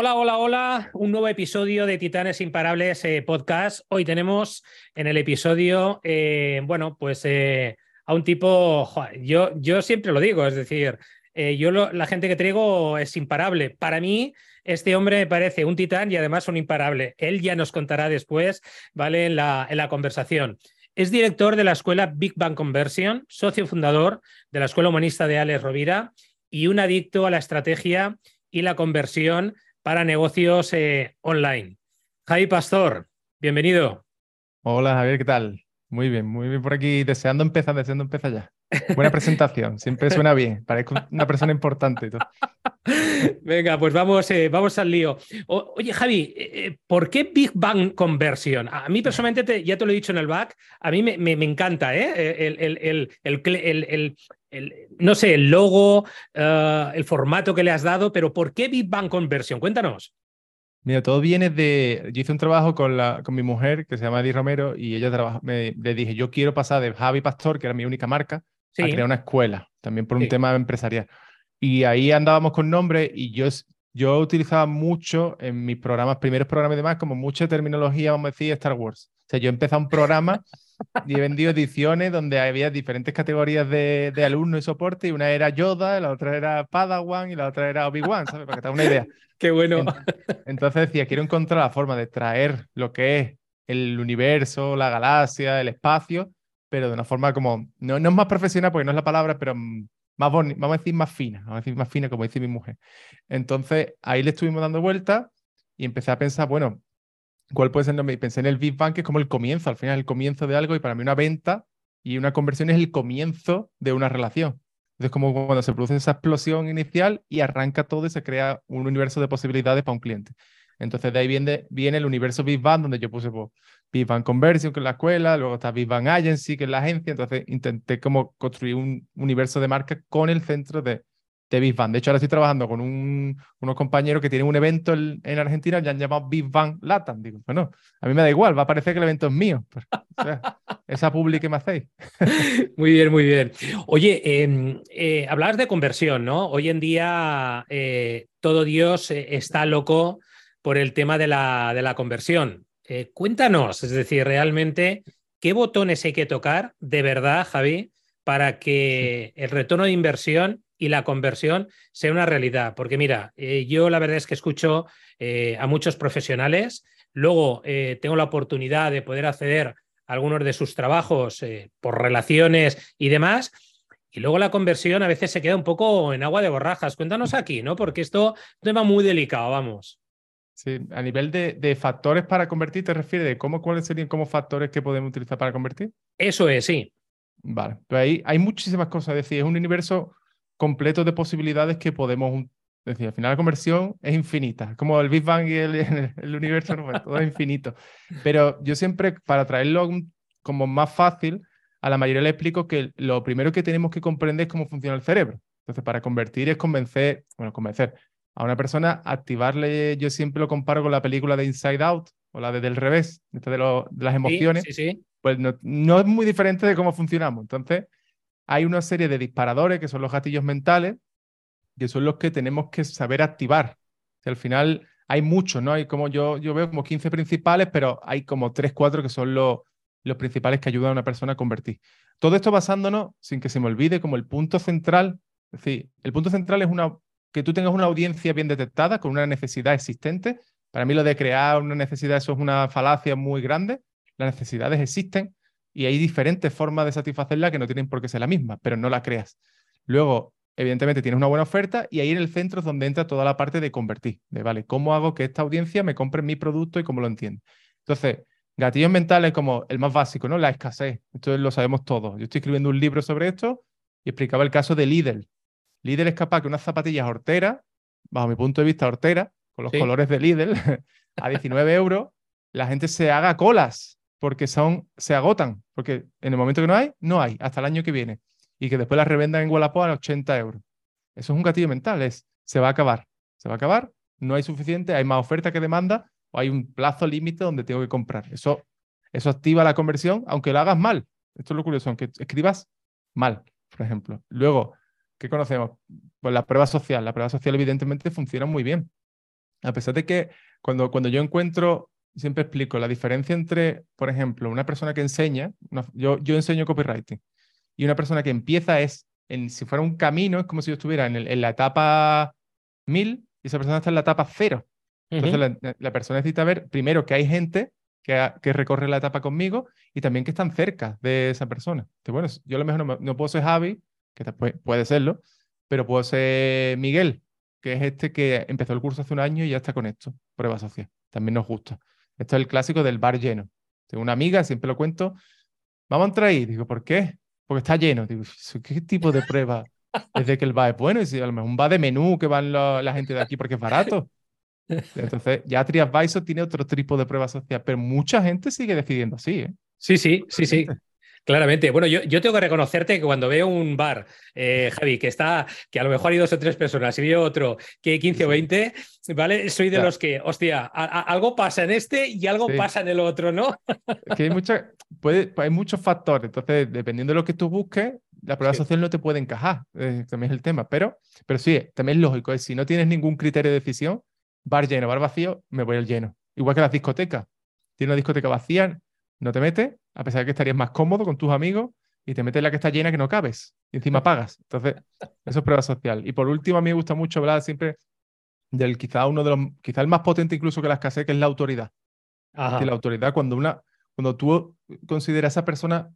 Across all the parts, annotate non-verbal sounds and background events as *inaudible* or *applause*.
Hola, hola, hola. Un nuevo episodio de Titanes Imparables eh, podcast. Hoy tenemos en el episodio, eh, bueno, pues eh, a un tipo, yo, yo siempre lo digo, es decir, yo la gente que traigo es imparable. Para mí, este hombre me parece un titán y además un imparable. Él ya nos contará después, ¿vale? En la, en la conversación. Es director de la escuela Big Bang Conversion, socio fundador de la Escuela Humanista de Alex Rovira y un adicto a la estrategia y la conversión para negocios eh, online. Javi Pastor, bienvenido. Hola Javier, ¿qué tal? Muy bien, muy bien por aquí, deseando empezar, deseando empezar ya. Buena presentación, siempre suena bien, parezco una persona importante. y todo. *laughs* Venga, pues vamos, eh, vamos al lío. O- oye, Javi, eh, eh, ¿por qué Big Bang Conversion? A mí personalmente, te- ya te lo he dicho en el back, a mí me, me- me encanta, ¿eh? El, el- el- el no sé, el logo, eh, el formato que le has dado, pero ¿por qué Big Bang Conversion? Cuéntanos. Mira, todo viene de, yo hice un trabajo con, la, con mi mujer que se llama Eddie Romero y ella trabaja, me, le dije, yo quiero pasar de Javi Pastor, que era mi única marca, Sí, a crear una escuela, también por un Sí. tema empresarial. Y ahí andábamos con nombres y yo, yo utilizaba mucho en mis programas, primeros programas y demás, como mucha terminología, vamos a decir, Star Wars. O sea, yo empecé un programa *laughs* y he vendido ediciones donde había diferentes categorías de, de alumnos y soporte y una era Yoda, la otra era Padawan y la otra era Obi-Wan, ¿sabes? Para que te hagas una idea. *laughs* qué bueno. En- Entonces decía, quiero encontrar la forma de traer lo que es el universo, la galaxia, el espacio, pero de una forma como, no, no es más profesional porque no es la palabra, pero más bonita, vamos a decir más fina, vamos a decir más fina como dice mi mujer. Entonces ahí le estuvimos dando vuelta y empecé a pensar, bueno, ¿cuál puede ser nombre? Y pensé en el Big Bang, que es como el comienzo, al final el comienzo de algo y para mí una venta y una conversión es el comienzo de una relación. Entonces, como cuando se produce esa explosión inicial y arranca todo y se crea un universo de posibilidades para un cliente. Entonces, de ahí viene, viene el universo Big Bang, donde yo puse pues, Big Bang Conversion, que es la escuela, luego está Big Bang Agency, que es la agencia. Entonces, intenté como construir un universo de marca con el centro de, de Big Bang. De hecho, ahora estoy trabajando con un- unos compañeros que tienen un evento en, en Argentina, ya han llamado Big Bang Latam. Digo, bueno, a mí me da igual, va a parecer que el evento es mío. pero, o sea, esa publi que me hacéis. *laughs* Muy bien, muy bien. Oye, eh, eh, hablabas de conversión, ¿no? Hoy en día eh, todo Dios eh, está loco por el tema de la, de la conversión. Eh, cuéntanos, es decir, realmente, ¿qué botones hay que tocar de verdad, Javi, para que el retorno de inversión y la conversión sea una realidad? Porque mira, eh, yo la verdad es que escucho eh, a muchos profesionales, luego eh, tengo la oportunidad de poder acceder algunos de sus trabajos por relaciones y demás. Y luego la conversión a veces se queda un poco en agua de borrajas. Cuéntanos aquí, ¿no? Porque esto es un tema muy delicado, vamos. Sí, a nivel de, de factores para convertir, ¿te refieres de cómo, cuáles serían como factores que podemos utilizar para convertir? Eso es, sí. Vale, pues ahí hay muchísimas cosas. Es decir, es un universo completo de posibilidades que podemos. Es decir, al final la conversión es infinita. Como el Big Bang y el, *laughs* el universo, todo es infinito. Pero yo siempre, para traerlo como más fácil, a la mayoría le explico que lo primero que tenemos que comprender es cómo funciona el cerebro. Entonces, para convertir es convencer, bueno, convencer a una persona, activarle, yo siempre lo comparo con la película de Inside Out o la de Del Revés, esta de, lo- de las Sí, emociones Sí, sí. pues no, no es muy diferente de cómo funcionamos. Entonces, hay una serie de disparadores que son los gatillos mentales, que son los que tenemos que saber activar. Al final hay muchos, ¿no? Hay como yo, yo veo como 15 principales, pero hay como 3, 4 que son los, los principales que ayudan a una persona a convertir. Todo esto basándonos, sin que se me olvide, como el punto central. Es decir, el punto central es una, que tú tengas una audiencia bien detectada, con una necesidad existente. Para mí lo de crear una necesidad, eso es una falacia muy grande. Las necesidades existen y hay diferentes formas de satisfacerla que no tienen por qué ser la misma, pero no la creas. Luego, evidentemente, tienes una buena oferta y ahí en el centro es donde entra toda la parte de convertir, de, ¿vale? ¿Cómo hago que esta audiencia me compre mi producto y cómo lo entiende? Entonces, gatillos mentales como el más básico, ¿no? La escasez. Esto lo sabemos todos. Yo estoy escribiendo un libro sobre esto y explicaba el caso de Lidl. Lidl es capaz que unas zapatillas horteras, bajo mi punto de vista hortera, con los Sí. colores de Lidl, *laughs* a 19 euros, la gente se haga colas porque son, se agotan, porque en el momento que no hay, no hay, hasta el año que viene. Y que después las revendan en Wallapop a 80 euros. Eso es un gatillo mental, es, se va a acabar, se va a acabar, no hay suficiente, hay más oferta que demanda, o hay un plazo límite donde tengo que comprar. Eso, eso activa la conversión, aunque lo hagas mal. Esto es lo curioso, aunque escribas mal, por ejemplo. Luego, ¿qué conocemos? Pues la prueba social. La prueba social, evidentemente, funciona muy bien. A pesar de que cuando, cuando yo encuentro, siempre explico la diferencia entre, por ejemplo, una persona que enseña, yo, yo enseño copywriting, y una persona que empieza es, en, si fuera un camino, es como si yo estuviera en, en la etapa 1000 y esa persona está en la etapa 0. Entonces la, la, persona necesita ver primero que hay gente que, que, recorre la etapa conmigo y también que están cerca de esa persona. Entonces, bueno, yo a lo mejor no, no puedo ser Javi, que puede, puede serlo, pero puedo ser Miguel, que es este que empezó el curso hace un año y ya está con esto, prueba social. También nos gusta. Esto es el clásico del bar lleno. Tengo una amiga, siempre lo cuento, vamos a entrar ahí. Digo, ¿por qué? Porque está lleno. Digo, ¿qué tipo de prueba es de que el bar es bueno? Y si a lo mejor un bar de menú que van la gente de aquí porque es barato. Entonces, ya TriAdvisor tiene otro tipo de prueba social, pero mucha gente sigue decidiendo así. ¿eh? Sí, sí, sí, sí. Claramente. Bueno, yo, yo, tengo que reconocerte que cuando veo un bar, eh, Javi, que está, que a lo mejor hay dos o tres personas y veo otro que hay 15 o 20, ¿vale? Soy de los que, hostia, algo pasa en este y algo pasa en el otro, ¿no? Es que hay, mucha, puede, hay muchos factores. Entonces, dependiendo de lo que tú busques, la prueba social no te puede encajar. Eh, también es el tema. Pero, pero sí, también es lógico. Es, si no tienes ningún criterio de decisión, bar lleno, bar vacío, me voy al lleno. Igual que las discotecas. Tiene una discoteca vacía, no te metes, a pesar de que estarías más cómodo con tus amigos y te metes en la que está llena que no cabes y encima pagas. Entonces, eso es prueba social. Y por último, a mí me gusta mucho hablar siempre del quizá uno de los, quizá el más potente incluso que la escasez, que es la autoridad. Que la autoridad, cuando una, cuando tú consideras a esa persona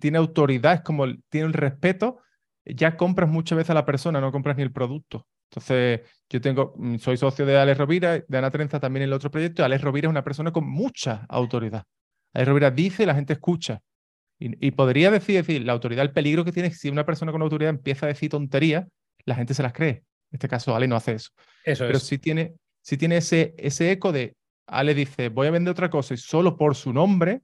tiene autoridad, es como tiene el respeto, ya compras muchas veces a la persona, no compras ni el producto. Entonces, yo tengo, mm, soy socio de Alex Rovira, de Ana Trenza también en el otro proyecto, y Alex Rovira es una persona con mucha autoridad. Alex Rovira dice y la gente escucha. Y, podría decir, decir, la autoridad, el peligro que tiene es que si una persona con autoridad empieza a decir tonterías, la gente se las cree. En este caso, Ale no hace eso. eso Pero si tiene, si tiene ese, ese eco de, Ale dice, voy a vender otra cosa y solo por su nombre,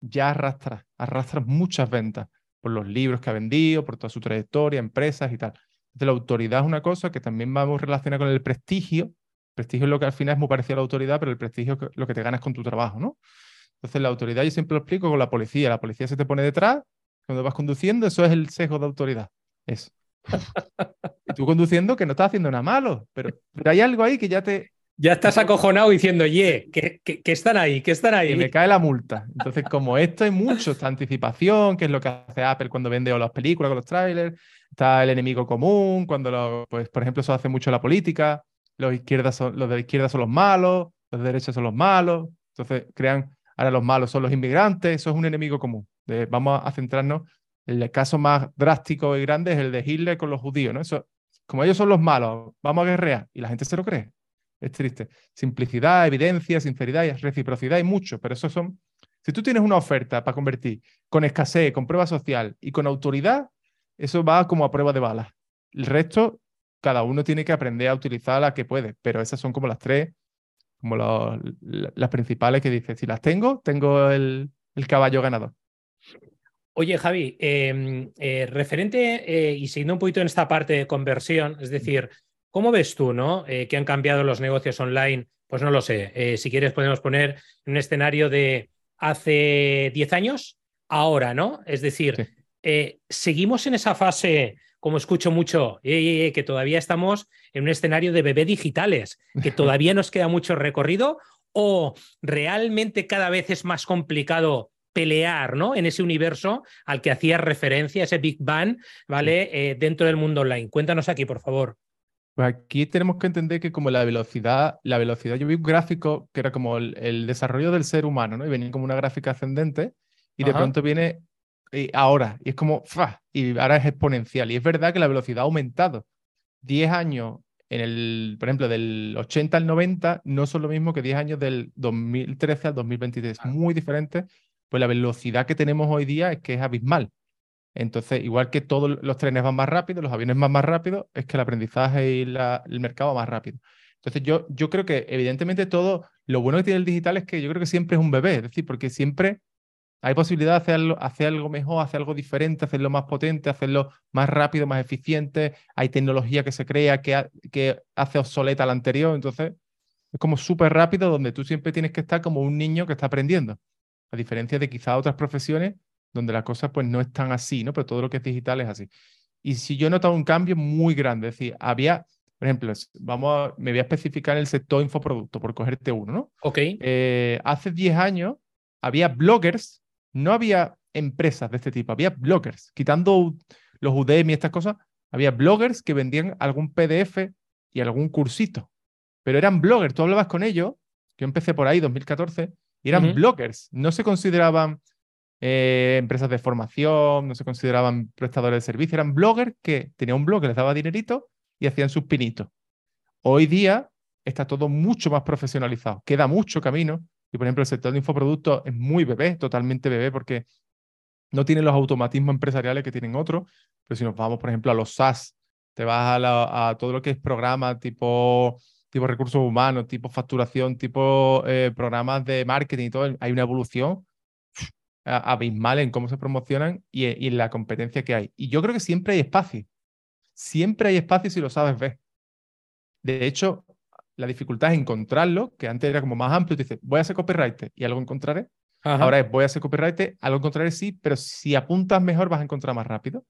ya arrastra, arrastra muchas ventas por los libros que ha vendido, por toda su trayectoria, empresas y tal. Entonces, la autoridad es una cosa que también vamos relacionar con el prestigio. prestigio es lo que al final es muy parecido a la autoridad, pero el prestigio es lo que te ganas con tu trabajo, ¿no? Entonces, la autoridad yo siempre lo explico con la policía. La policía se te pone detrás cuando vas conduciendo, eso es el sesgo de autoridad. Eso. y tú conduciendo que no estás haciendo nada malo, pero, pero hay algo ahí que ya te... Ya estás acojonado diciendo, ye, que, que, están ahí, que están ahí. Y me cae la multa. Entonces, como esto hay mucho, esta anticipación, que es lo que hace Apple cuando vende o las películas con los trailers, está el enemigo común, cuando, lo, pues, por ejemplo, eso hace mucho la política, los, izquierdas son, los de la izquierda son los malos, los de derecha son los malos, entonces crean ahora los malos son los inmigrantes, eso es un enemigo común. vamos a centrarnos, el caso más drástico y grande es el de Hitler con los judíos, ¿no? Eso, como ellos son los malos, vamos a guerrear y la gente se lo cree. Es triste. Simplicidad, evidencia, sinceridad y reciprocidad hay mucho, pero eso son... Si tú tienes una oferta para convertir con escasez, con prueba social y con autoridad, eso va como a prueba de balas. El resto, cada uno tiene que aprender a utilizar la que puede, pero esas son como las tres como las principales que dice, si las tengo, tengo el, caballo ganador. Oye, Javi, em, eh, referente eh, y siguiendo un poquito en esta parte de conversión, es decir, ¿cómo ves tú, no? Eh, que han cambiado los negocios online. Pues no lo sé. si quieres, podemos poner un escenario de hace 10 años, ahora, ¿no? Es decir, seguimos en esa fase como escucho mucho, que todavía estamos en un escenario de bebé digitales, que todavía nos queda mucho recorrido, o realmente cada vez es más complicado pelear ¿no? en ese universo al que hacías referencia, ese Big Bang, ¿vale? Eh, dentro del mundo online. Cuéntanos aquí, por favor. Pues aquí tenemos que entender que como la velocidad, la velocidad, yo vi un gráfico que era como el, desarrollo del ser humano, ¿no? Y venía como una gráfica ascendente y de pronto viene y ahora, y es como, y ahora es exponencial. Y es verdad que la velocidad ha aumentado. 10 años, en el, por ejemplo, del 80 al 90, no son lo mismo que 10 años del 2013 al 2023. Muy diferente, pues la velocidad que tenemos hoy día es que es abismal. Entonces, igual que todos los trenes van más rápido, los aviones van más rápido, es que el aprendizaje y el mercado va más rápido. Entonces, yo, yo creo que evidentemente todo, lo bueno que tiene el digital es que yo creo que siempre es un bebé, es decir, porque siempre hay posibilidad de hacerlo, hacer algo mejor, hacer algo diferente, hacerlo más potente, hacerlo más rápido, más eficiente. Hay tecnología que se crea que, que hace obsoleta la anterior. Entonces, es como súper rápido donde tú siempre tienes que estar como un niño que está aprendiendo. A diferencia de quizás otras profesiones donde las cosas pues no están así, ¿no? Pero todo lo que es digital es así. Y si yo he notado un cambio muy grande, es decir, había, Por ejemplo, vamos me voy a especificar el sector infoproducto, por cogerte uno, ¿no? Ok. Eh, hace 10 años había bloggers, no había empresas de este tipo, había bloggers, quitando los Udemy y estas cosas, había bloggers que vendían algún PDF y algún cursito, pero eran bloggers, tú hablabas con ellos, yo empecé por ahí, 2014, y eran bloggers, no se consideraban eh, empresas de formación, no se consideraban prestadores de servicio, eran bloggers que tenían un blog que les daba dinerito y hacían sus pinitos. Hoy día está todo mucho más profesionalizado, queda mucho camino y por ejemplo el sector de infoproductos es muy bebé, totalmente bebé porque no tiene los automatismos empresariales que tienen otros, pero si nos vamos por ejemplo a los SaaS, te vas a, todo lo que es programa tipo tipo recursos humanos, tipo facturación, tipo eh, programas de marketing y todo, hay una evolución abismal en cómo se promocionan y, en la competencia que hay. Y yo creo que siempre hay espacio. Siempre hay espacio si lo sabes ver. De hecho, la dificultad es encontrarlo, que antes era como más amplio. Te dices, voy a ser copywriter y algo encontraré. Ahora es, voy a ser copywriter, algo encontraré sí, pero si apuntas mejor vas a encontrar más rápido.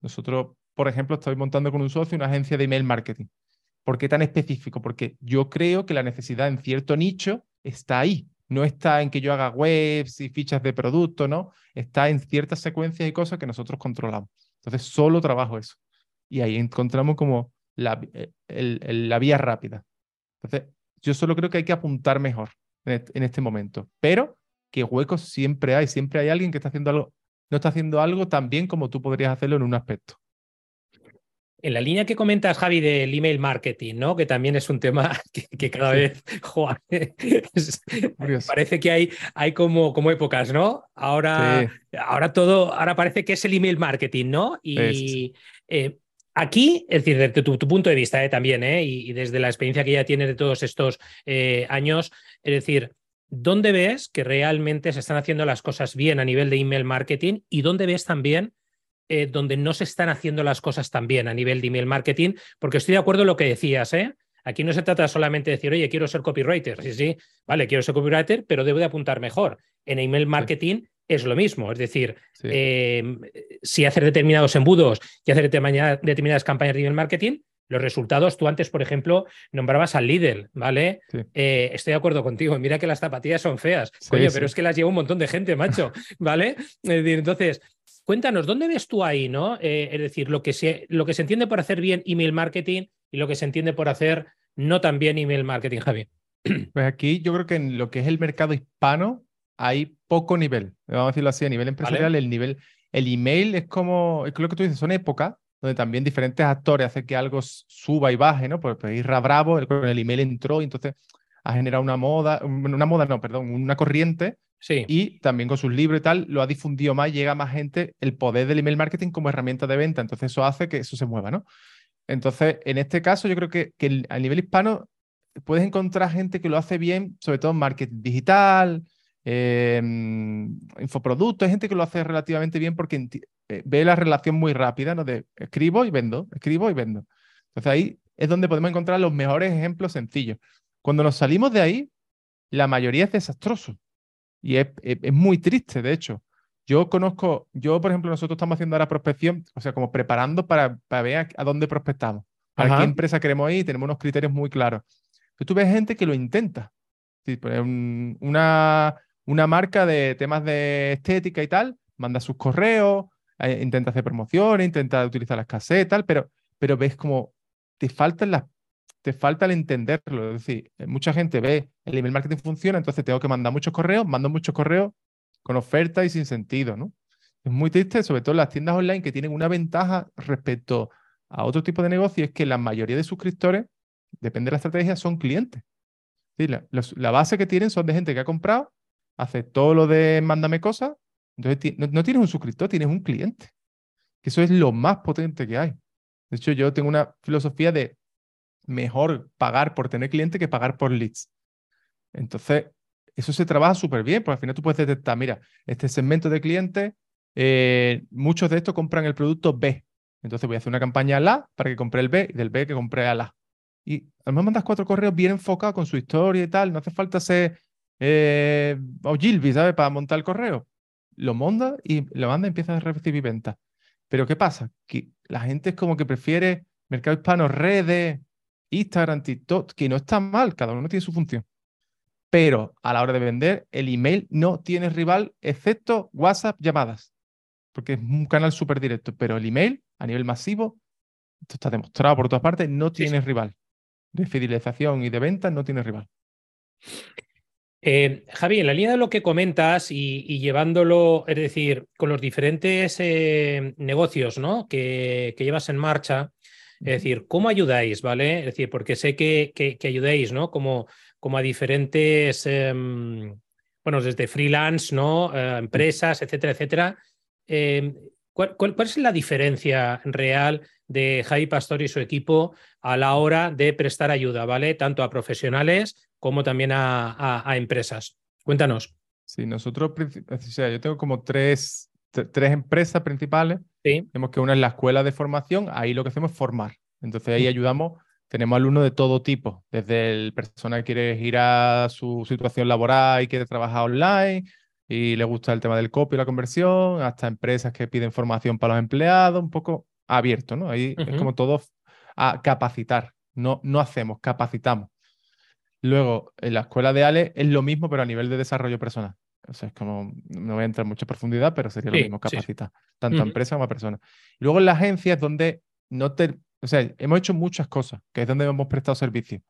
Nosotros, por ejemplo, estoy montando con un socio una agencia de email marketing. ¿Por qué tan específico? Porque yo creo que la necesidad en cierto nicho está ahí no está en que yo haga webs y fichas de producto, ¿no? Está en ciertas secuencias y cosas que nosotros controlamos. Entonces, solo trabajo eso. Y ahí encontramos como la, eh, la vía rápida. Entonces, yo solo creo que hay que apuntar mejor en este momento, pero que huecos siempre hay, siempre hay alguien que está haciendo algo, no está haciendo algo tan bien como tú podrías hacerlo en un aspecto. En la línea que comentas, Javi, del email marketing, ¿no? Que también es un tema *laughs* que, cada vez, *laughs* parece que hay, hay como, como épocas, ¿no? Ahora, ahora todo, ahora parece que es el email marketing, ¿no? Y eh, aquí, es decir, desde tu, punto de vista eh, también, ¿eh? Y, desde la experiencia que ya tienes de todos estos eh, años, es decir, ¿dónde ves que realmente se están haciendo las cosas bien a nivel de email marketing y dónde ves también donde no se están haciendo las cosas tan bien a nivel de email marketing, porque estoy de acuerdo en lo que decías, ¿eh? Aquí no se trata solamente de decir, oye, quiero ser copywriter. Sí, sí, vale, quiero ser copywriter, pero debo de apuntar mejor. En email marketing es lo mismo. Es decir, em, si hacer determinados embudos y hacer determinadas campañas de email marketing, los resultados, tú antes, por ejemplo, nombrabas al Lidl, ¿vale? Eh, estoy de acuerdo contigo. Mira que las zapatillas son feas, coño, pero es que las lleva un montón de gente, macho, *laughs* ¿vale? Entonces, Cuéntanos, ¿dónde ves tú ahí, no? Eh, es decir, lo que, se, lo que se entiende por hacer bien email marketing y lo que se entiende por hacer no tan bien email marketing, Javi. Pues aquí yo creo que en lo que es el mercado hispano hay poco nivel. Vamos a decirlo así, a nivel empresarial, el nivel, el email es como, es lo que tú dices, son épocas donde también diferentes actores hacen que algo suba y baje, ¿no? Pues, pues Isra Bravo, con el email entró y entonces ha generado una moda, una moda, no, perdón, una corriente Sí. Y también con sus libros y tal, lo ha difundido más, llega más gente el poder del email marketing como herramienta de venta. Entonces, eso hace que eso se mueva, ¿no? Entonces, en este caso, yo creo que, que a nivel hispano puedes encontrar gente que lo hace bien, sobre todo en marketing digital, eh, infoproductos, hay gente que lo hace relativamente bien porque eh, ve la relación muy rápida, ¿no? De escribo y vendo, escribo y vendo. Entonces, ahí es donde podemos encontrar los mejores ejemplos sencillos. Cuando nos salimos de ahí, la mayoría es desastroso. Y es, muy triste, de hecho. Yo conozco, yo por ejemplo, nosotros estamos haciendo ahora prospección, o sea, como preparando para, para ver a, dónde prospectamos, para qué empresa queremos ir, tenemos unos criterios muy claros. Pero tú ves gente que lo intenta. Pues, una, una marca de temas de estética y tal, manda sus correos, eh, intenta hacer promociones, intenta utilizar la escasez y tal, pero, pero ves como te faltan las te falta el entenderlo. Es decir, eh, mucha gente ve el email marketing funciona, entonces tengo que mandar muchos correos, mando muchos correos con ofertas y sin sentido, ¿no? Es muy triste, sobre todo las tiendas online que tienen una ventaja respecto a otro tipo de negocio, es que la mayoría de suscriptores, depende de la estrategia, son clientes. La, la, base que tienen son de gente que ha comprado, hace todo lo de mándame cosas, entonces no, no tienes un suscriptor, tienes un cliente. Eso es lo más potente que hay. De hecho, yo tengo una filosofía de mejor pagar por tener cliente que pagar por leads. Entonces, eso se trabaja súper bien, porque al final tú puedes detectar, mira, este segmento de clientes, eh, muchos de estos compran el producto B. Entonces voy a hacer una campaña a la para que compre el B y del B que compre a la. Y además mandas cuatro correos bien enfocados con su historia y tal. No hace falta ser eh, Ogilvy, ¿sabes? Para montar el correo. Lo monta y lo manda y empieza a recibir ventas. Pero ¿qué pasa? Que la gente es como que prefiere mercado hispano, redes, Instagram, TikTok, que no está mal, cada uno tiene su función. Pero a la hora de vender, el email no tiene rival excepto WhatsApp llamadas, porque es un canal súper directo, pero el email a nivel masivo, esto está demostrado por todas partes, no tiene rival. De fidelización y de ventas no tiene rival. Eh, Javi, en la línea de lo que comentas y, llevándolo, es decir, con los diferentes eh, negocios ¿no? que, llevas en marcha, es decir, ¿cómo ayudáis? ¿Vale? Es decir, porque sé que, que, ayudáis, ¿no? Como, como a diferentes, em, bueno, desde freelance, ¿no? Eh, empresas, etcétera, etcétera. Em, ¿cuál, cuál, es la diferencia real de Javi Pastor y su equipo a la hora de prestar ayuda, ¿vale? Tanto a profesionales como también a, empresas. Cuéntanos. Sí, nosotros, o sea, yo tengo como tres, tres empresas principales. Sí. Tenemos que una es la escuela de formación, ahí lo que hacemos es formar. Entonces ahí ayudamos, tenemos alumnos de todo tipo, desde el persona que quiere ir a su situación laboral y quiere trabajar online y le gusta el tema del copy y la conversión, hasta empresas que piden formación para los empleados, un poco abierto, ¿no? Ahí es como todo a capacitar, no, no hacemos, capacitamos. Luego, en la escuela de Ale es lo mismo, pero a nivel de desarrollo personal. O sea, es como, no voy a entrar en mucha profundidad, pero sería lo mismo, capacitar, tanto a empresa como a persona. Y luego en la agencia es donde no te, o sea, hemos hecho muchas cosas, que es donde hemos prestado servicios.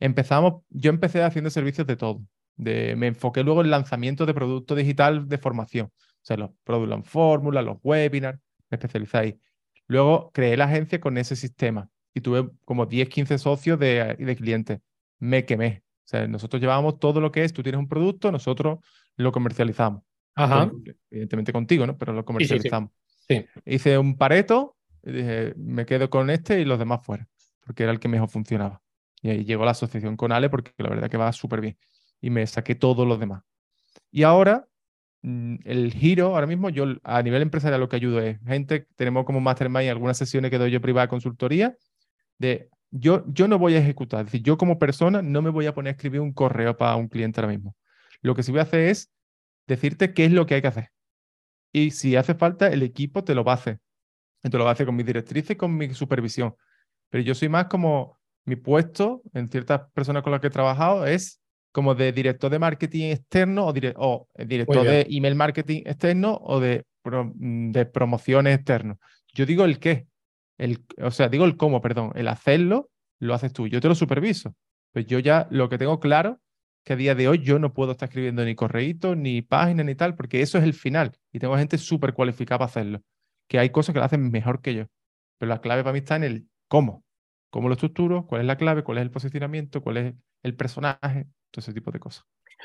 Empezamos, yo empecé haciendo servicios de todo. De, me enfoqué luego en lanzamiento de producto digital de formación. O sea, los Product and Fórmula, los webinars, me especialicé ahí. Luego creé la agencia con ese sistema y tuve como 10, 15 socios de, de clientes me quemé. O sea, nosotros llevábamos todo lo que es, tú tienes un producto, nosotros lo comercializamos. Ajá. evidentemente contigo, ¿no? Pero lo comercializamos. Sí, Hice un pareto y dije, me quedo con este y los demás fuera, porque era el que mejor funcionaba. Y ahí llegó la asociación con Ale porque la verdad que va súper bien. Y me saqué todos los demás. Y ahora, mm, el giro, ahora mismo yo a nivel empresarial lo que ayudo es gente, tenemos como mastermind algunas sesiones que doy yo privada consultoría, de yo, yo no voy a ejecutar, es decir, yo como persona no me voy a poner a escribir un correo para un cliente ahora mismo. Lo que sí voy a hacer es decirte qué es lo que hay que hacer. Y si hace falta, el equipo te lo va a hacer. te lo va a hacer con mis directrices y con mi supervisión. Pero yo soy más como mi puesto en ciertas personas con las que he trabajado es como de director de marketing externo o, director de email marketing externo o de, mm, de promociones externo. Yo digo el qué, el, o sea, digo el cómo, perdón, el hacerlo lo haces tú. Yo te lo superviso. Pues yo ya lo que tengo claro que a día de hoy yo no puedo estar escribiendo ni correitos, ni páginas, ni tal, porque eso es el final. Y tengo gente súper cualificada para hacerlo. Que hay cosas que lo hacen mejor que yo. Pero la clave para mí está en el cómo. ¿Cómo lo estructuro? ¿Cuál es la clave? ¿Cuál es el posicionamiento? ¿Cuál es el personaje? Todo ese tipo de cosas.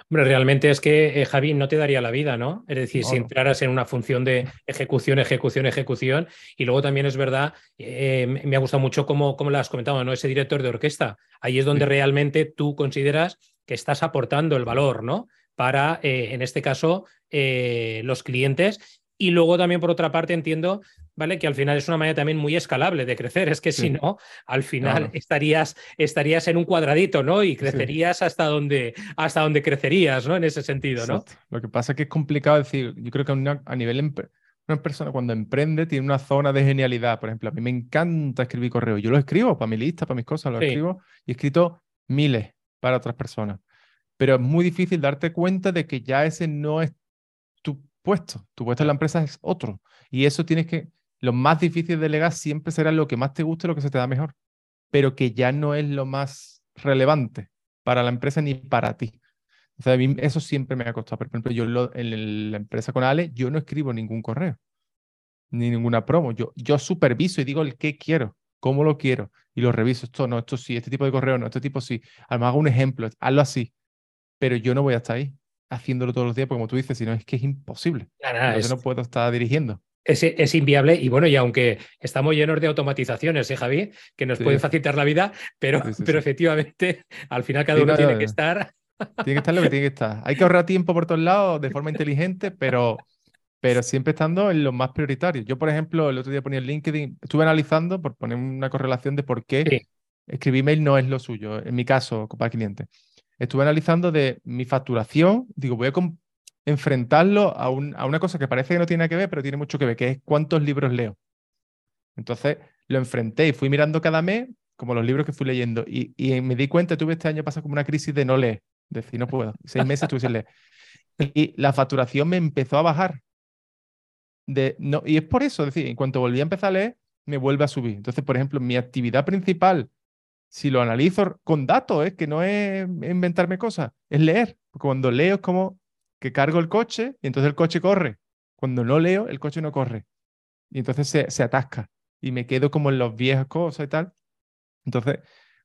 Hombre, realmente es que, eh, Javi, no te daría la vida, ¿no? Es decir, si entraras en una función de ejecución, ejecución, ejecución, y luego también es verdad, eh, me ha gustado mucho cómo, cómo lo has comentado, ¿no? Ese director de orquesta, ahí es donde realmente tú consideras que estás aportando el valor, ¿no? Para, eh, en este caso, los clientes. Y luego también, por otra parte, entiendo ¿vale? Que al final es una manera también muy escalable de crecer. Es que si no, al final estarías, estarías en un cuadradito, ¿no? Y crecerías hasta, donde, hasta donde crecerías, ¿no? En ese sentido, ¿no? Lo que pasa es que es complicado decir, yo creo que a nivel una persona cuando emprende tiene una zona de genialidad. Por ejemplo, a mí me encanta escribir correos. Yo lo escribo para mi lista, para mis cosas, lo escribo y he escrito miles para otras personas. Pero es muy difícil darte cuenta de que ya ese no es tu puesto. Tu puesto en la empresa es otro. Y eso tienes que, lo más difícil de delegar siempre será lo que más te guste, lo que se te da mejor, pero que ya no es lo más relevante para la empresa ni para ti. O sea, a mí eso siempre me ha costado. Por ejemplo, yo en la empresa con Ale, yo no escribo ningún correo, ni ninguna promo. Yo, yo superviso y digo el qué quiero, cómo lo quiero, y lo reviso. Esto no, esto sí, este tipo de correo no, este tipo sí. A lo mejor hago un ejemplo, hazlo así. Pero yo no voy a estar ahí haciéndolo todos los días, porque como tú dices, si no, es que es imposible. Yo no puedo estar dirigiendo es, inviable y bueno, y aunque estamos llenos de automatizaciones, ¿eh, Javi? Que nos pueden facilitar la vida, pero, pero efectivamente al final cada uno tiene que estar. Tiene que estar lo que tiene que estar. Hay que ahorrar tiempo por todos lados de forma inteligente, pero, pero siempre estando en lo más prioritario. Yo, por ejemplo, el otro día ponía el LinkedIn, estuve analizando por poner una correlación de por qué escribir email no es lo suyo, en mi caso, para cliente. Estuve analizando de mi facturación, digo, voy a, enfrentarlo a, una cosa que parece que no tiene nada que ver, pero tiene mucho que ver, que es cuántos libros leo. Entonces lo enfrenté y fui mirando cada mes como los libros que fui leyendo. Y, me di cuenta, tuve este año pasado como una crisis de no leer, decir, no puedo. Seis meses estuve sin leer. Y la facturación me empezó a bajar. De, no, y es por eso, es decir, en cuanto volví a empezar a leer, me vuelve a subir. Entonces, por ejemplo, mi actividad principal, si lo analizo con datos, es que no es inventarme cosas, es leer. Cuando leo es como que cargo el coche y entonces el coche corre. Cuando no leo, el coche no corre. Y entonces se, se atasca. Y me quedo como en los viejos cosas y tal. Entonces,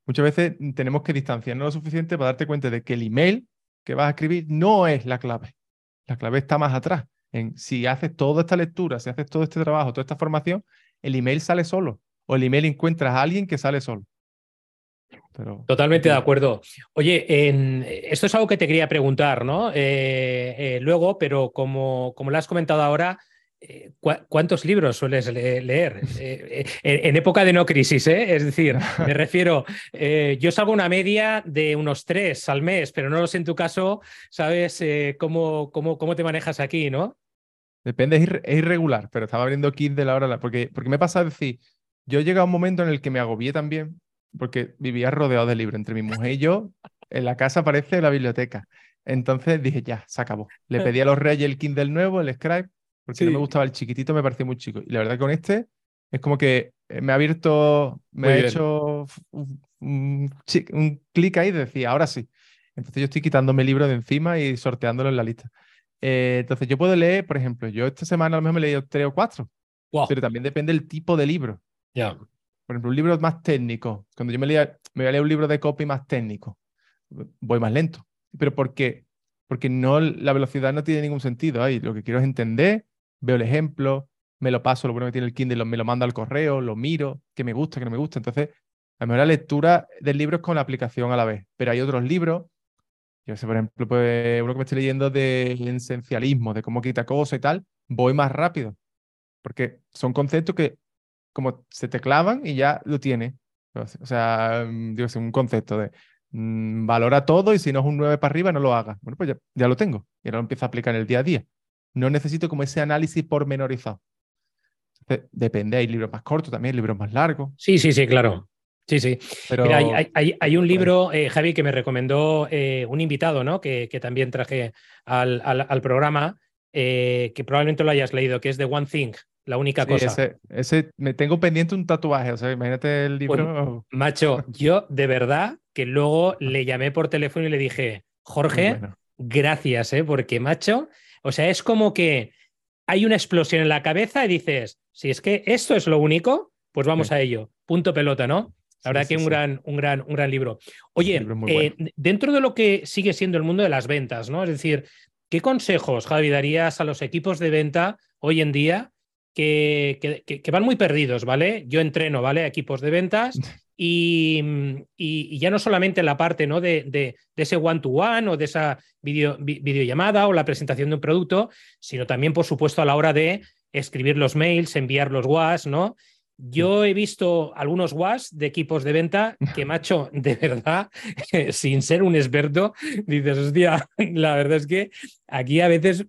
muchas veces tenemos que distanciarnos lo suficiente para darte cuenta de que el email que vas a escribir no es la clave. La clave está más atrás. En si haces toda esta lectura, si haces todo este trabajo, toda esta formación, el email sale solo. O el email encuentras a alguien que sale solo. Totalmente de acuerdo. Oye, en, esto es algo que te quería preguntar, ¿no? Eh, eh, luego, pero como, como lo has comentado ahora, eh, ¿Cuántos libros sueles leer? *laughs* en época de no crisis, ¿eh? Es decir, me *laughs* refiero, yo salgo una media de unos tres al mes, pero no lo sé en tu caso, ¿sabes cómo, cómo, cómo, te manejas aquí, no? Depende, es, irregular, pero estaba abriendo kit de la hora, porque, porque me pasa decir, yo he llegado a un momento en el que me agobié también, porque vivía rodeado de libros entre mi mujer y *laughs* yo, en la casa aparece la biblioteca. Entonces dije, ya, se acabó. Le pedí a los reyes el Kindle nuevo, el Scribe, porque no me gustaba el chiquitito, me parecía muy chico. Y la verdad que con este es como que eh, me ha abierto, me ha hecho un, clic ahí y decía, ahora sí. Entonces yo estoy quitándome el libro de encima y sorteándolo en la lista. Eh, entonces yo puedo leer, por ejemplo, yo esta semana a lo mejor me he leído tres o cuatro, pero también depende del tipo de libro. Ya. Por ejemplo, un libro más técnico. Cuando yo me, leía, me voy a leer un libro de copy más técnico, voy más lento. Pero ¿por qué? Porque no, la velocidad no tiene ningún sentido. Ahí lo que quiero es entender, veo el ejemplo, me lo paso, lo bueno que tiene el Kindle, me lo mando al correo, lo miro, que me gusta, que no me gusta. Entonces, a lo mejor la lectura del libro es con la aplicación a la vez. Pero hay otros libros, yo sé, por ejemplo, pues, uno que me estoy leyendo de esencialismo, de cómo quita cosas y tal, voy más rápido. Porque son conceptos que como se te clavan y ya lo tienes. O sea, mm, digo, es un concepto de mm, valora todo y si no es un 9 para arriba, no lo hagas. Bueno, pues ya, lo tengo y ahora lo empiezo a aplicar en el día a día. No necesito como ese análisis pormenorizado. Depende, hay libros más cortos también, libros más largos. Sí, sí, sí, claro. Sí, sí. Pero, Mira, hay, un libro, eh, Javi, que me recomendó eh, un invitado, ¿no? Que, que también traje al, al, programa, eh, que probablemente lo hayas leído, que es The One Thing, la única cosa. Ese, ese, me tengo pendiente un tatuaje, o sea, imagínate el pues, libro. *laughs* macho, yo de verdad que luego le llamé por teléfono y le dije, Jorge, gracias, ¿eh? porque macho, o sea, es como que hay una explosión en la cabeza y dices, si es que esto es lo único, pues vamos a ello. Punto pelota, ¿no? La verdad que un, Gran, un, gran, un gran libro. Oye, eh, dentro de lo que sigue siendo el mundo de las ventas, ¿no? Es decir, ¿qué consejos, Javi, darías a los equipos de venta hoy en día que, que, van muy perdidos, ¿vale? Yo entreno, ¿vale? Equipos de ventas *laughs* y, y, ya no solamente la parte ¿no? de, de, ese one-to-one o de esa video, videollamada o la presentación de un producto, sino también, por supuesto, a la hora de escribir los mails, enviar los WAS, ¿no? Yo he visto algunos WAS de equipos de venta que, *laughs* macho, de verdad, *laughs* sin ser un experto, dices, hostia, la verdad es que aquí a veces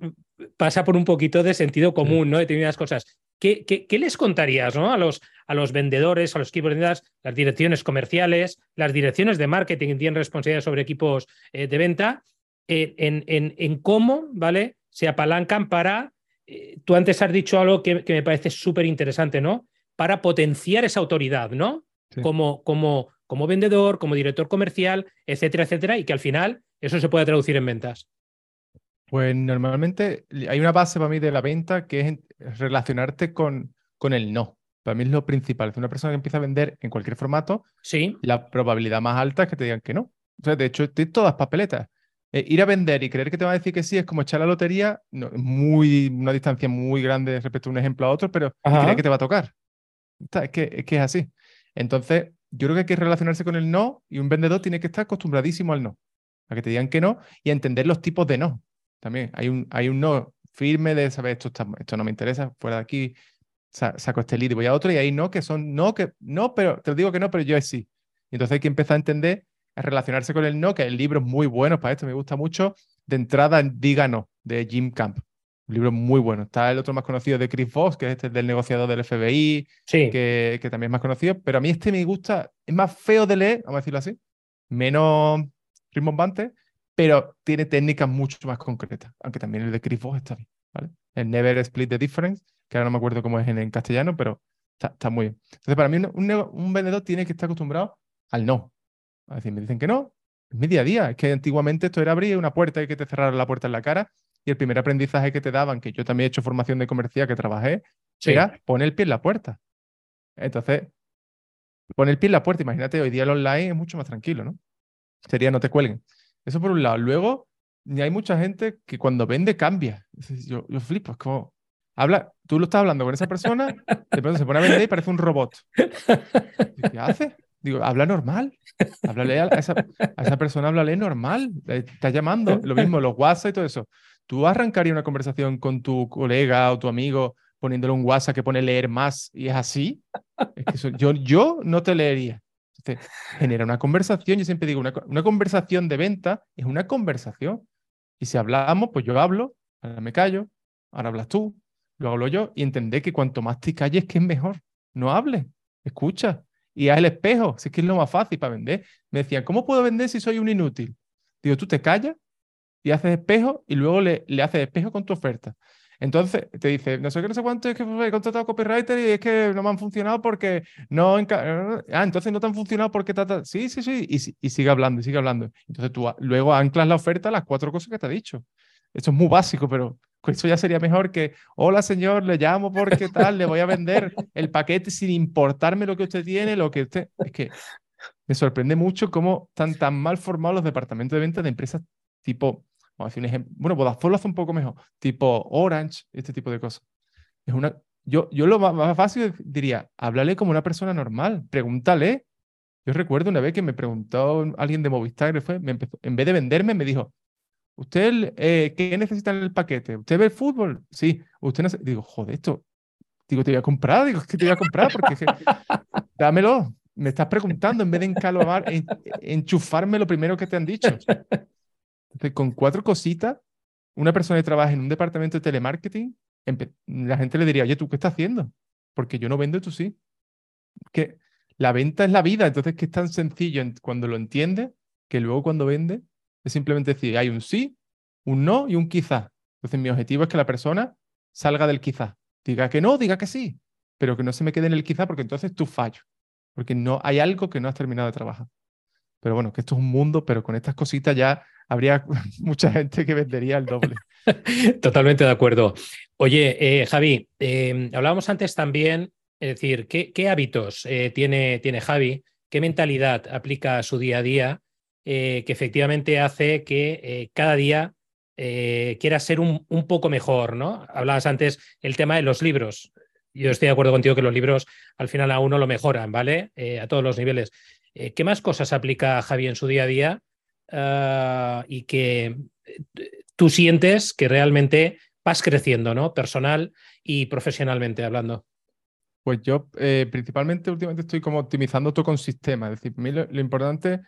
pasa por un poquito de sentido común, ¿no? Determinadas cosas. ¿Qué, qué, les contarías ¿no? a, los, a los vendedores, a los equipos de ventas, las direcciones comerciales, las direcciones de marketing que tienen responsabilidad sobre equipos eh, de venta, eh, en, en, en, cómo ¿vale? se apalancan para, eh, tú antes has dicho algo que, que me parece súper interesante, ¿no? Para potenciar esa autoridad, ¿no? Como, como, como vendedor, como director comercial, etcétera, etcétera, y que al final eso se pueda traducir en ventas. Pues normalmente hay una base para mí de la venta que es relacionarte con, con el no. Para mí es lo principal. Es una persona que empieza a vender en cualquier formato, sí. la probabilidad más alta es que te digan que no. O sea, de hecho, estoy todas papeletas. Eh, ir a vender y creer que te van a decir que sí es como echar la lotería, no, muy, una distancia muy grande respecto a un ejemplo a otro, pero creer que te va a tocar. Es que, es que es así. Entonces, yo creo que hay que relacionarse con el no y un vendedor tiene que estar acostumbradísimo al no. A que te digan que no y a entender los tipos de no también. Hay un, hay un no firme de saber esto, esto no me interesa, fuera de aquí, saco este lead y voy a otro, y hay no que son no, que no, pero te lo digo que no, pero yo es sí. Y entonces hay que empezar a entender, a relacionarse con el no, que el libro es muy bueno para esto, me gusta mucho. De entrada, Diga No, de Jim Camp. Un libro muy bueno. Está el otro más conocido de Chris Voss, que es este del negociador del FBI, que, que, también es más conocido. Pero a mí este me gusta, es más feo de leer, vamos a decirlo así, menos rimbombante, pero tiene técnicas mucho más concretas. Aunque también el de Chris Voss está bien. ¿vale? El Never Split the Difference, que ahora no me acuerdo cómo es en, castellano, pero está, está, muy bien. Entonces, para mí, un, un vendedor tiene que estar acostumbrado al no. A decir, me dicen que no, es mi día a día. Es que antiguamente esto era abrir una puerta y que te cerraran la puerta en la cara. Y el primer aprendizaje que te daban, que yo también he hecho formación de comercial, que trabajé, era poner el pie en la puerta. Entonces, poner el pie en la puerta, imagínate, hoy día el online es mucho más tranquilo, ¿no? Sería no te cuelguen. Eso por un lado. Luego, hay mucha gente que cuando vende cambia. Yo, yo flipo, es como, habla, tú lo estás hablando con esa persona, de pronto se pone a vender y parece un robot. ¿Qué hace? Digo, habla normal. Háblale a esa, a esa persona, háblale normal. Está llamando. Lo mismo, los WhatsApp y todo eso. ¿Tú arrancarías una conversación con tu colega o tu amigo poniéndole un WhatsApp que pone leer más y es así? Yo, yo no te leería. Genera una conversación. Yo siempre digo, una, conversación de venta es una conversación. Y si hablamos, pues yo hablo, ahora me callo, ahora hablas tú, lo hablo yo, y entendé que cuanto más te calles, que es mejor. No hables, escucha y haz el espejo, si es que es lo más fácil para vender. Me decían, ¿cómo puedo vender si soy un inútil? Digo, tú te callas y haces espejo y luego le, le haces espejo con tu oferta. Entonces te dice, no sé qué, no sé cuánto, es que he contratado copywriter y es que no me han funcionado porque no. Ah, entonces no te han funcionado porque. Sí, sí, sí. Y, y, sigue hablando, y sigue hablando. Entonces tú luego anclas la oferta a las cuatro cosas que te ha dicho. Esto es muy básico, pero eso ya sería mejor que, hola señor, le llamo porque tal, le voy a vender el paquete sin importarme lo que usted tiene, lo que usted... Es que me sorprende mucho cómo están tan mal formados los departamentos de venta de empresas tipo, vamos a decir un ejemplo, bueno, Vodafone lo hace un poco mejor, tipo Orange, este tipo de cosas. Es una, yo, yo lo más, fácil diría, háblale como una persona normal, pregúntale. Yo recuerdo una vez que me preguntó alguien de Movistar, fue, me empezó, en vez de venderme, me dijo, ¿Usted eh, qué necesita en el paquete? ¿Usted ve el fútbol? Sí. ¿Usted no Digo, joder, esto. Digo, te voy a comprar. Digo, ¿qué te voy a comprar? Porque *laughs* dámelo. Me estás preguntando en vez de encalomar, enchufarme lo primero que te han dicho. Entonces, con cuatro cositas, una persona que trabaja en un departamento de telemarketing, la gente le diría, oye, ¿tú qué estás haciendo? Porque yo no vendo, tú sí. Que la venta es la vida, entonces que es tan sencillo cuando lo entiende, que luego cuando vende es simplemente decir, hay un sí, un no y un quizá. Entonces mi objetivo es que la persona salga del quizá. Diga que no, diga que sí, pero que no se me quede en el quizá porque entonces tú fallo. Porque no hay algo que no has terminado de trabajar. Pero bueno, que esto es un mundo, pero con estas cositas ya habría *laughs* mucha gente que vendería el doble. *laughs* Totalmente de acuerdo. Oye, eh, Javi, em, hablábamos antes también, es decir, ¿qué, hábitos eh, tiene, tiene Javi? ¿Qué mentalidad aplica a su día a día eh, que efectivamente hace que cada día quiera ser un, un, poco mejor, ¿no? Hablabas antes el tema de los libros. Yo estoy de acuerdo contigo que los libros al final a uno lo mejoran, ¿vale? a todos los niveles. ¿Qué más cosas aplica Javi en su día a día y que tú sientes que realmente vas creciendo, ¿no? Personal y profesionalmente hablando. Pues yo principalmente últimamente estoy como optimizando todo con sistema. Es decir, mí lo importante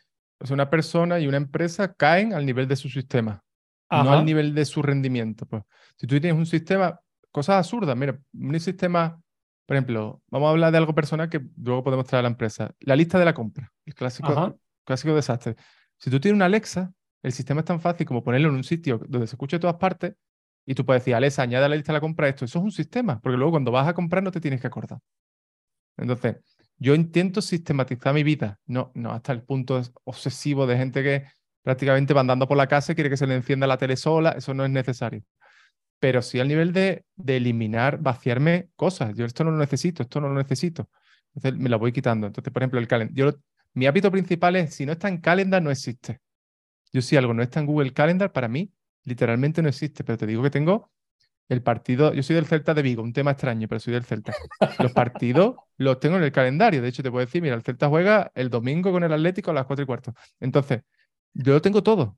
una persona y una empresa caen al nivel de su sistema, no al nivel de su rendimiento. Pues. Si tú tienes un sistema, cosas absurdas, mira, un sistema, por ejemplo, vamos a hablar de algo personal que luego podemos traer a la empresa. La lista de la compra, el clásico, clásico desastre. Si tú tienes una Alexa, el sistema es tan fácil como ponerlo en un sitio donde se escuche de todas partes y tú puedes decir, Alexa, añade a la lista de la compra esto. Eso es un sistema, porque luego cuando vas a comprar no te tienes que acordar. Entonces, yo intento sistematizar mi vida, no, no hasta el punto obsesivo de gente que prácticamente va andando por la casa y quiere que se le encienda la tele sola, eso no es necesario. Pero sí al nivel de, de eliminar, vaciarme cosas. Yo esto no lo necesito, esto no lo necesito. Entonces me lo voy quitando. Entonces, por ejemplo, el calendario. Mi hábito principal es, si no está en Calendar, no existe. Yo si algo no está en Google Calendar, para mí literalmente no existe, pero te digo que tengo el partido, yo soy del Celta de Vigo, un tema extraño, pero soy del Celta. Los partidos los tengo en el calendario. De hecho, te puedo decir, mira, el Celta juega el domingo con el Atlético a las 4 y cuarto. Entonces, yo lo tengo todo.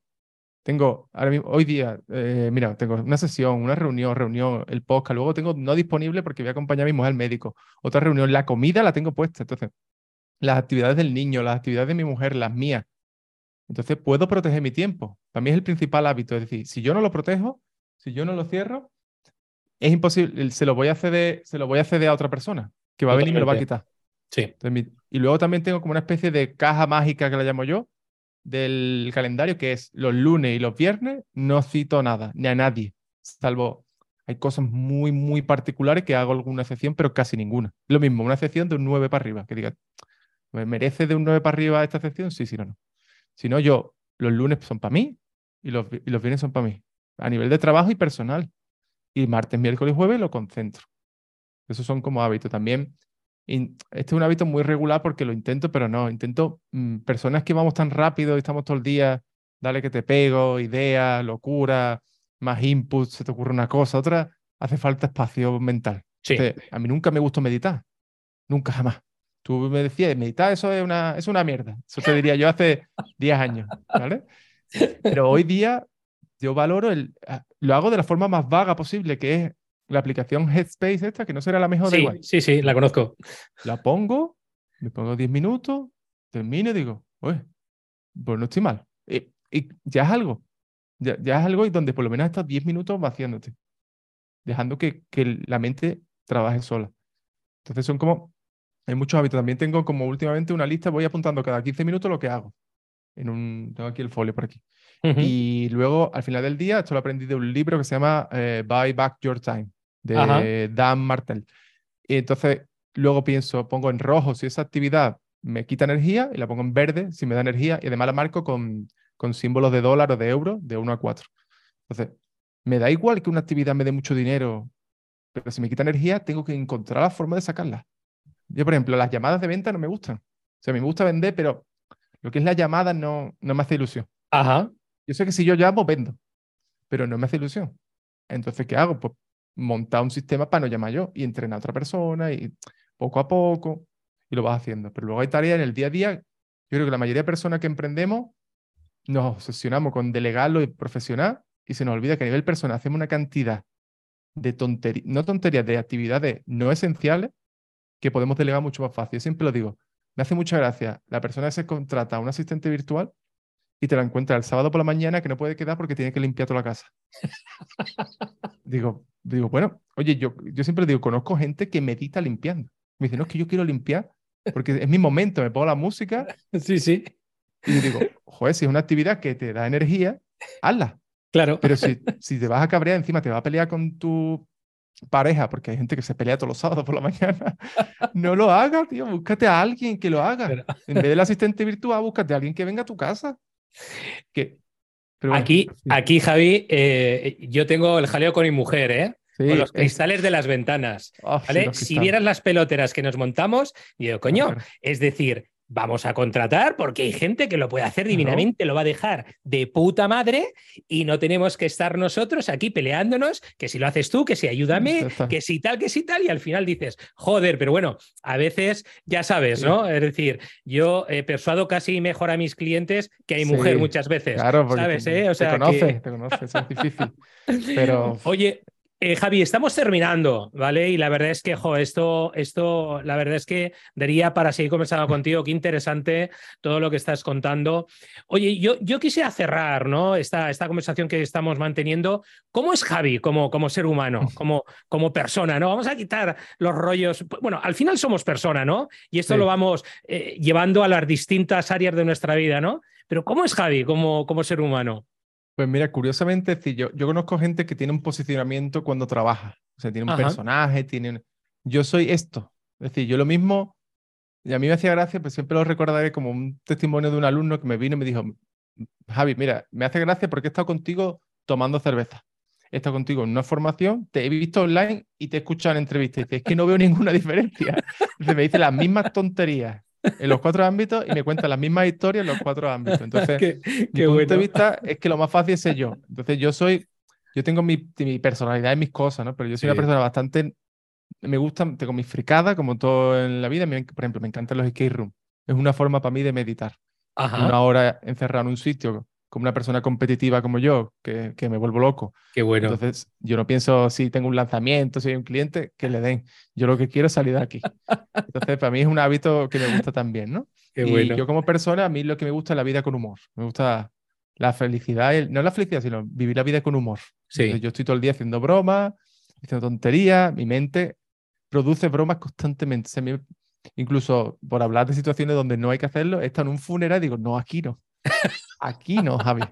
Tengo, ahora mismo, hoy día, eh, mira, tengo una sesión, una reunión, reunión, el podcast. Luego tengo no disponible porque voy a acompañar a mi mujer al médico. Otra reunión, la comida la tengo puesta. Entonces, las actividades del niño, las actividades de mi mujer, las mías. Entonces, puedo proteger mi tiempo. Para mí es el principal hábito. Es decir, si yo no lo protejo, si yo no lo cierro, es imposible, se lo voy a ceder, se lo voy a ceder a otra persona que va a venir y me lo va a quitar. Sí. y luego también tengo como una especie de caja mágica que la llamo yo del calendario, que es los lunes y los viernes, no cito nada, ni a nadie, salvo hay cosas muy, muy particulares que hago alguna excepción, pero casi ninguna. Lo mismo, una excepción de un 9 para arriba, que diga, ¿me merece de un 9 para arriba esta excepción? Sí, sí, no, no. Si no, yo, los lunes son para mí y los, y los viernes son para mí, a nivel de trabajo y personal. Y martes, miércoles y jueves lo concentro. Esos son como hábitos. También, este es un hábito muy regular porque lo intento, pero no, intento mm, personas que vamos tan rápido y estamos todo el día, dale que te pego, ideas, locura, más inputs, se te ocurre una cosa, otra, hace falta espacio mental. Sí. a mí nunca me gustó meditar, nunca jamás. Tú me decías, meditar eso es una, es una mierda. Eso te diría yo hace 10 años, ¿vale? Pero hoy día yo valoro el, ah, lo hago de la forma más vaga posible, que es la aplicación Headspace esta, que no será la mejor sí, igual. Sí, sí, la conozco. La pongo, me pongo 10 minutos, termino y digo, pues no estoy mal. Y, y ya es algo. Ya, es algo y donde por lo menos estos 10 minutos vaciándote, dejando que, que la mente trabaje sola. Entonces son como, hay muchos hábitos. También tengo como últimamente una lista, voy apuntando cada 15 minutos lo que hago. En un, tengo aquí el folio por aquí. Y luego, al final del día, esto lo aprendí de un libro que se llama eh, Buy Back Your Time, de Dan Martel. Y entonces, luego pienso, pongo en rojo si esa actividad me quita energía y la pongo en verde si me da energía y además la marco con con símbolos de dólar o de euro de 1 a 4. Entonces, me da igual que una actividad me dé mucho dinero, pero si me quita energía, tengo que encontrar la forma de sacarla. Yo, por ejemplo, las llamadas de venta no me gustan. O sea, me gusta vender, pero lo que es la llamada no, no me hace ilusión. Ajá. Yo sé que si yo llamo, vendo, pero no me hace ilusión. Entonces, ¿qué hago? Pues montar un sistema para no llamar yo y entrenar a otra persona y poco a poco y lo vas haciendo. Pero luego hay tareas en el día a día. Yo creo que la mayoría de personas que emprendemos nos obsesionamos con delegarlo y profesional y se nos olvida que a nivel personal hacemos una cantidad de tonterías, no tonterías, de actividades no esenciales que podemos delegar mucho más fácil. Yo siempre lo digo, me hace mucha gracia la persona que se contrata a un asistente virtual y te la encuentra el sábado por la mañana que no puede quedar porque tiene que limpiar toda la casa. *laughs* digo, digo, bueno, oye, yo, yo siempre digo, conozco gente que medita limpiando. Me dice, no, es que yo quiero limpiar porque es mi momento, me pongo la música. *laughs* Sí, sí. Y digo, joder, si es una actividad que te da energía, hazla. Claro. Pero si, si te vas a cabrear encima, te vas a pelear con tu pareja, porque hay gente que se pelea todos los sábados por la *laughs* mañana, no lo hagas, tío, búscate a alguien que lo haga. En vez *laughs* del asistente virtual, búscate a alguien que venga a tu casa. Que, aquí, aquí, Javi, eh, yo tengo el jaleo con mi mujer, ¿eh? con los cristales de las ventanas. Ah, ¿vale? si vieras las peloteras que nos montamos, yo, coño, es decir, vamos a contratar porque hay gente que lo puede hacer divinamente, lo va a dejar de puta madre y no tenemos que estar nosotros aquí peleándonos, que si lo haces tú, que si ayúdame, *laughs* que si tal, que si tal, y al final dices, joder, pero bueno, a veces ya sabes, ¿no? Es decir, yo eh, persuado casi mejor a mis clientes que a mi mujer muchas veces. Claro, ¿sabes? Te, eh? o sea, te conoce, te conoce, es difícil. Pero... *laughs* Oye, eh, Javi, estamos terminando, ¿vale? Y la verdad es que, jo, esto, esto, la verdad es que daría para seguir conversando contigo. Qué interesante todo lo que estás contando. Oye, yo, yo quisiera cerrar, ¿no? Esta, esta conversación que estamos manteniendo. ¿Cómo es Javi como, como ser humano, *laughs* como, como persona, ¿no? Vamos a quitar los rollos. Bueno, al final somos persona, ¿no? Y esto lo vamos eh, llevando a las distintas áreas de nuestra vida, ¿no? Pero ¿cómo es Javi como, como ser humano? Pues mira, curiosamente, yo, yo conozco gente que tiene un posicionamiento cuando trabaja. O sea, tiene un personaje, tiene... Yo soy esto. Es decir, yo lo mismo, y a mí me hacía gracia, pues siempre lo recordaré como un testimonio de un alumno que me vino y me dijo, Javi, mira, me hace gracia porque he estado contigo tomando cerveza. He estado contigo en una formación, te he visto online y te he escuchado en entrevistas. Y dice, es que no veo ninguna *laughs* diferencia. Entonces me dice las mismas tonterías en los cuatro ámbitos y me cuenta las mismas historias en los cuatro ámbitos. Entonces, *laughs* qué, mi punto de vista es que lo más fácil es ser yo. Entonces, yo soy, yo tengo mi, mi personalidad y mis cosas, ¿no? Pero yo soy una persona bastante, me gusta, tengo mis fricadas, como todo en la vida. Por ejemplo, me encantan los escape rooms. Es una forma para mí de meditar. Una hora encerrado en un sitio como una persona competitiva como yo, que, que, me vuelvo loco. Qué bueno. Entonces, yo no pienso si tengo un lanzamiento, si hay un cliente, que le den. Yo lo que quiero es salir de aquí. Entonces, para mí es un hábito que me gusta también, ¿no? *laughs* Qué y yo como persona, a mí lo que me gusta es la vida con humor. Me gusta la felicidad, no la felicidad, sino vivir la vida con humor. Sí. yo estoy todo el día haciendo bromas, diciendo tonterías, mi mente produce bromas constantemente. Se me- incluso por hablar de situaciones donde no hay que hacerlo, estado en un funeral y digo, no, aquí no. Aquí no, Javi.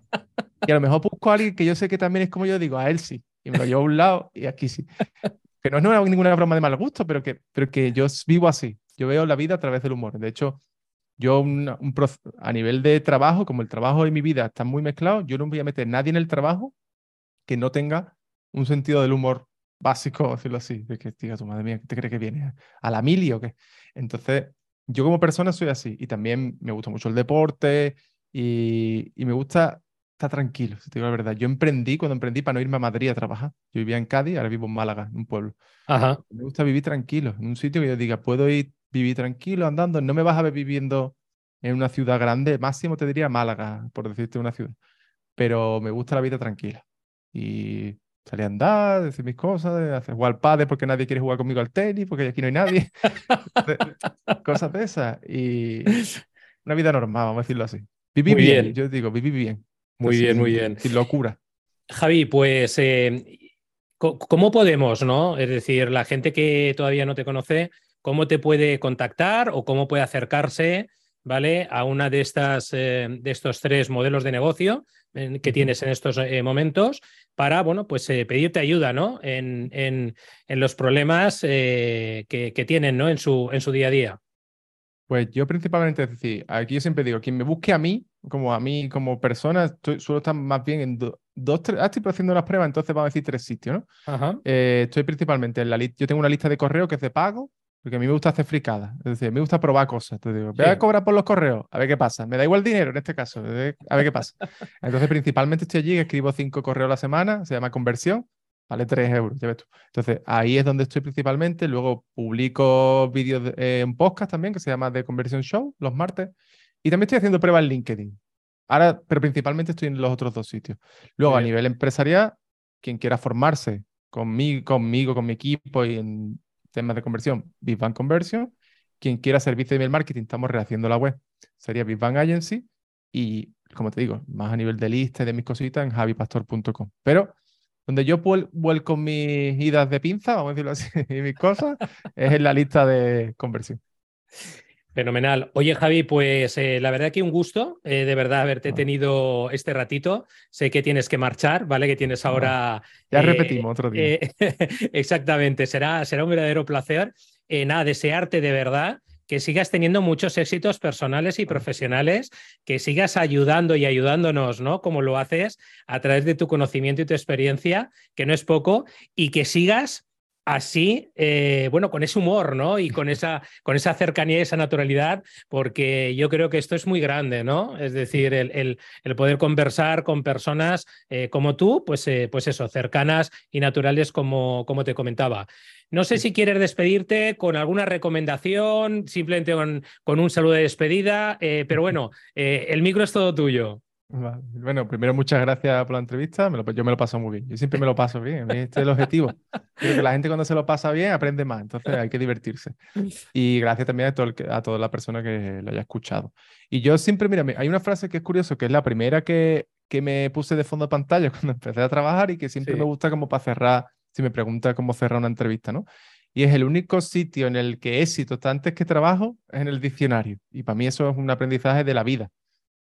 Y a lo mejor busco a alguien que yo sé que también es como yo, digo, a él sí. Y me lo llevo a un lado y aquí sí. Que no es una- ninguna broma de mal gusto, pero que, pero que yo vivo así. Yo veo la vida a través del humor. De hecho, yo un, un a nivel de trabajo, como el trabajo y mi vida están muy mezclados, yo no voy a meter nadie en el trabajo que no tenga un sentido del humor básico, decirlo así, de que diga tu madre mía, ¿qué te crees que viene? ¿A la mili o qué? Entonces, yo como persona soy así y también me gusta mucho el deporte y, y me gusta estar tranquilo, si te digo la verdad. Yo emprendí cuando emprendí para no irme a Madrid a trabajar. Yo vivía en Cádiz, ahora vivo en Málaga, en un pueblo. Ajá. Me gusta vivir tranquilo, en un sitio que yo diga, puedo ir vivir tranquilo andando, no me vas a ver viviendo en una ciudad grande, máximo te diría Málaga, por decirte una ciudad, pero me gusta la vida tranquila. Y salir a andar, decir mis cosas, hacer jugar pádel porque nadie quiere jugar conmigo al tenis, porque aquí no hay nadie, *laughs* cosas de esas. Y una vida normal, vamos a decirlo así. Viví Muy bien, bien. yo digo, viví bien. Muy bien, muy bien. Sin locura. Javi, pues, eh, ¿cómo podemos, no? Es decir, la gente que todavía no te conoce, ¿cómo te puede contactar o cómo puede acercarse, ¿vale? A una de estas, eh, de estos tres modelos de negocio eh, que tienes en estos eh, momentos para, bueno, pues pedirte ayuda, ¿no? En, en- en los problemas que, que tienen, ¿no? En su, en su día a día. Pues yo principalmente, es decir, aquí yo siempre digo, quien me busque a mí, como a mí como persona, estoy, suelo estar más bien en do- dos, tres, ah, estoy haciendo unas pruebas, entonces vamos a decir tres sitios, ¿no? Ajá. Eh, estoy principalmente en la lista, yo tengo una lista de correos que es de pago, porque a mí me gusta hacer fricadas, es decir, me gusta probar cosas, te digo, voy Sí. a cobrar por los correos, a ver qué pasa, me da igual dinero en este caso, eh, a ver qué pasa. *laughs* Entonces principalmente estoy allí, escribo cinco correos a la semana, se llama conversión, vale 3 euros, ya ves tú. Entonces, ahí es donde estoy principalmente. Luego publico vídeos de- eh, en podcast también, que se llama The Conversion Show, los martes. Y también estoy haciendo pruebas en LinkedIn. Ahora, pero principalmente estoy en los otros dos sitios. Luego, a nivel empresarial, quien quiera formarse conmigo, conmigo, con mi equipo y en temas de conversión, Big Conversion. Quien quiera servicio de email marketing, estamos rehaciendo la web, sería Big Agency. Y, como te digo, más a nivel de lista y de mis cositas en javipastor.com. Pero donde yo vuel- vuelco mis idas de pinza, vamos a decirlo así, *laughs* y mis cosas, es en la lista de conversión. Fenomenal. Oye, Javi, pues eh, la verdad que un gusto, eh, de verdad, haberte tenido este ratito. Sé que tienes que marchar, ¿vale? Que tienes ahora. Ya eh, repetimos otro día. *laughs* exactamente, será, será un verdadero placer. Nada, desearte de verdad que sigas teniendo muchos éxitos personales y profesionales, que sigas ayudando y ayudándonos, ¿no? Como lo haces a través de tu conocimiento y tu experiencia, que no es poco, y que sigas así, eh, bueno, con ese humor, ¿no? Y con esa, con esa cercanía y esa naturalidad, porque yo creo que esto es muy grande, ¿no? Es decir, el, el- el poder conversar con personas eh, como tú, pues, eh, pues eso, cercanas y naturales como, como te comentaba. No sé si quieres despedirte con alguna recomendación, simplemente con, con un saludo de despedida, eh, pero bueno, *laughs* eh, el micro es todo tuyo. Bueno, primero muchas gracias por la entrevista. Me lo- yo me lo paso muy bien. Yo siempre me lo paso bien. *laughs* Este es el objetivo. La gente cuando se lo pasa bien aprende más. Entonces hay que divertirse. *laughs* Y gracias también a, todo el que- a toda la persona que lo haya escuchado. Y yo siempre, mira, hay una frase que es curioso, que es la primera que, que me puse de fondo de pantalla cuando empecé a trabajar y que siempre Sí. me gusta como para cerrar, si me pregunta cómo cerrar una entrevista, ¿no? Y es el único sitio en el que éxito está antes que trabajo, es en el diccionario. Y para mí eso es un aprendizaje de la vida.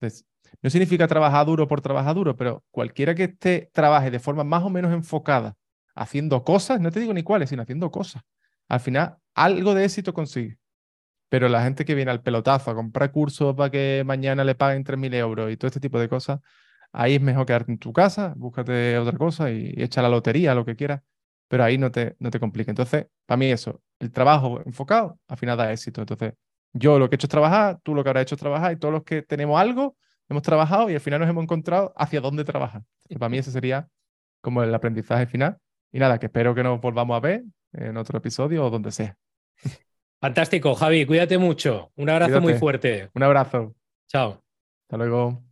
Entonces, no significa trabajar duro por trabajar duro, pero cualquiera que esté, trabaje de forma más o menos enfocada, haciendo cosas, no te digo ni cuáles, sino haciendo cosas, al final algo de éxito consigue. Pero la gente que viene al pelotazo a comprar cursos para que mañana le paguen 3.000 euros y todo este tipo de cosas, ahí es mejor quedarte en tu casa, búscate otra cosa y, echa la lotería, lo que quieras, pero ahí no te, no te complica. Entonces, para mí eso, el trabajo enfocado, al final da éxito. Entonces, yo lo que he hecho es trabajar, tú lo que habrás hecho es trabajar y todos los que tenemos algo, hemos trabajado y al final nos hemos encontrado hacia dónde trabajar. Entonces, para mí ese sería como el aprendizaje final. Y nada, que espero que nos volvamos a ver en otro episodio o donde sea. *laughs* Fantástico, Javi, cuídate mucho. Un abrazo muy fuerte. Un abrazo. Chao. Hasta luego.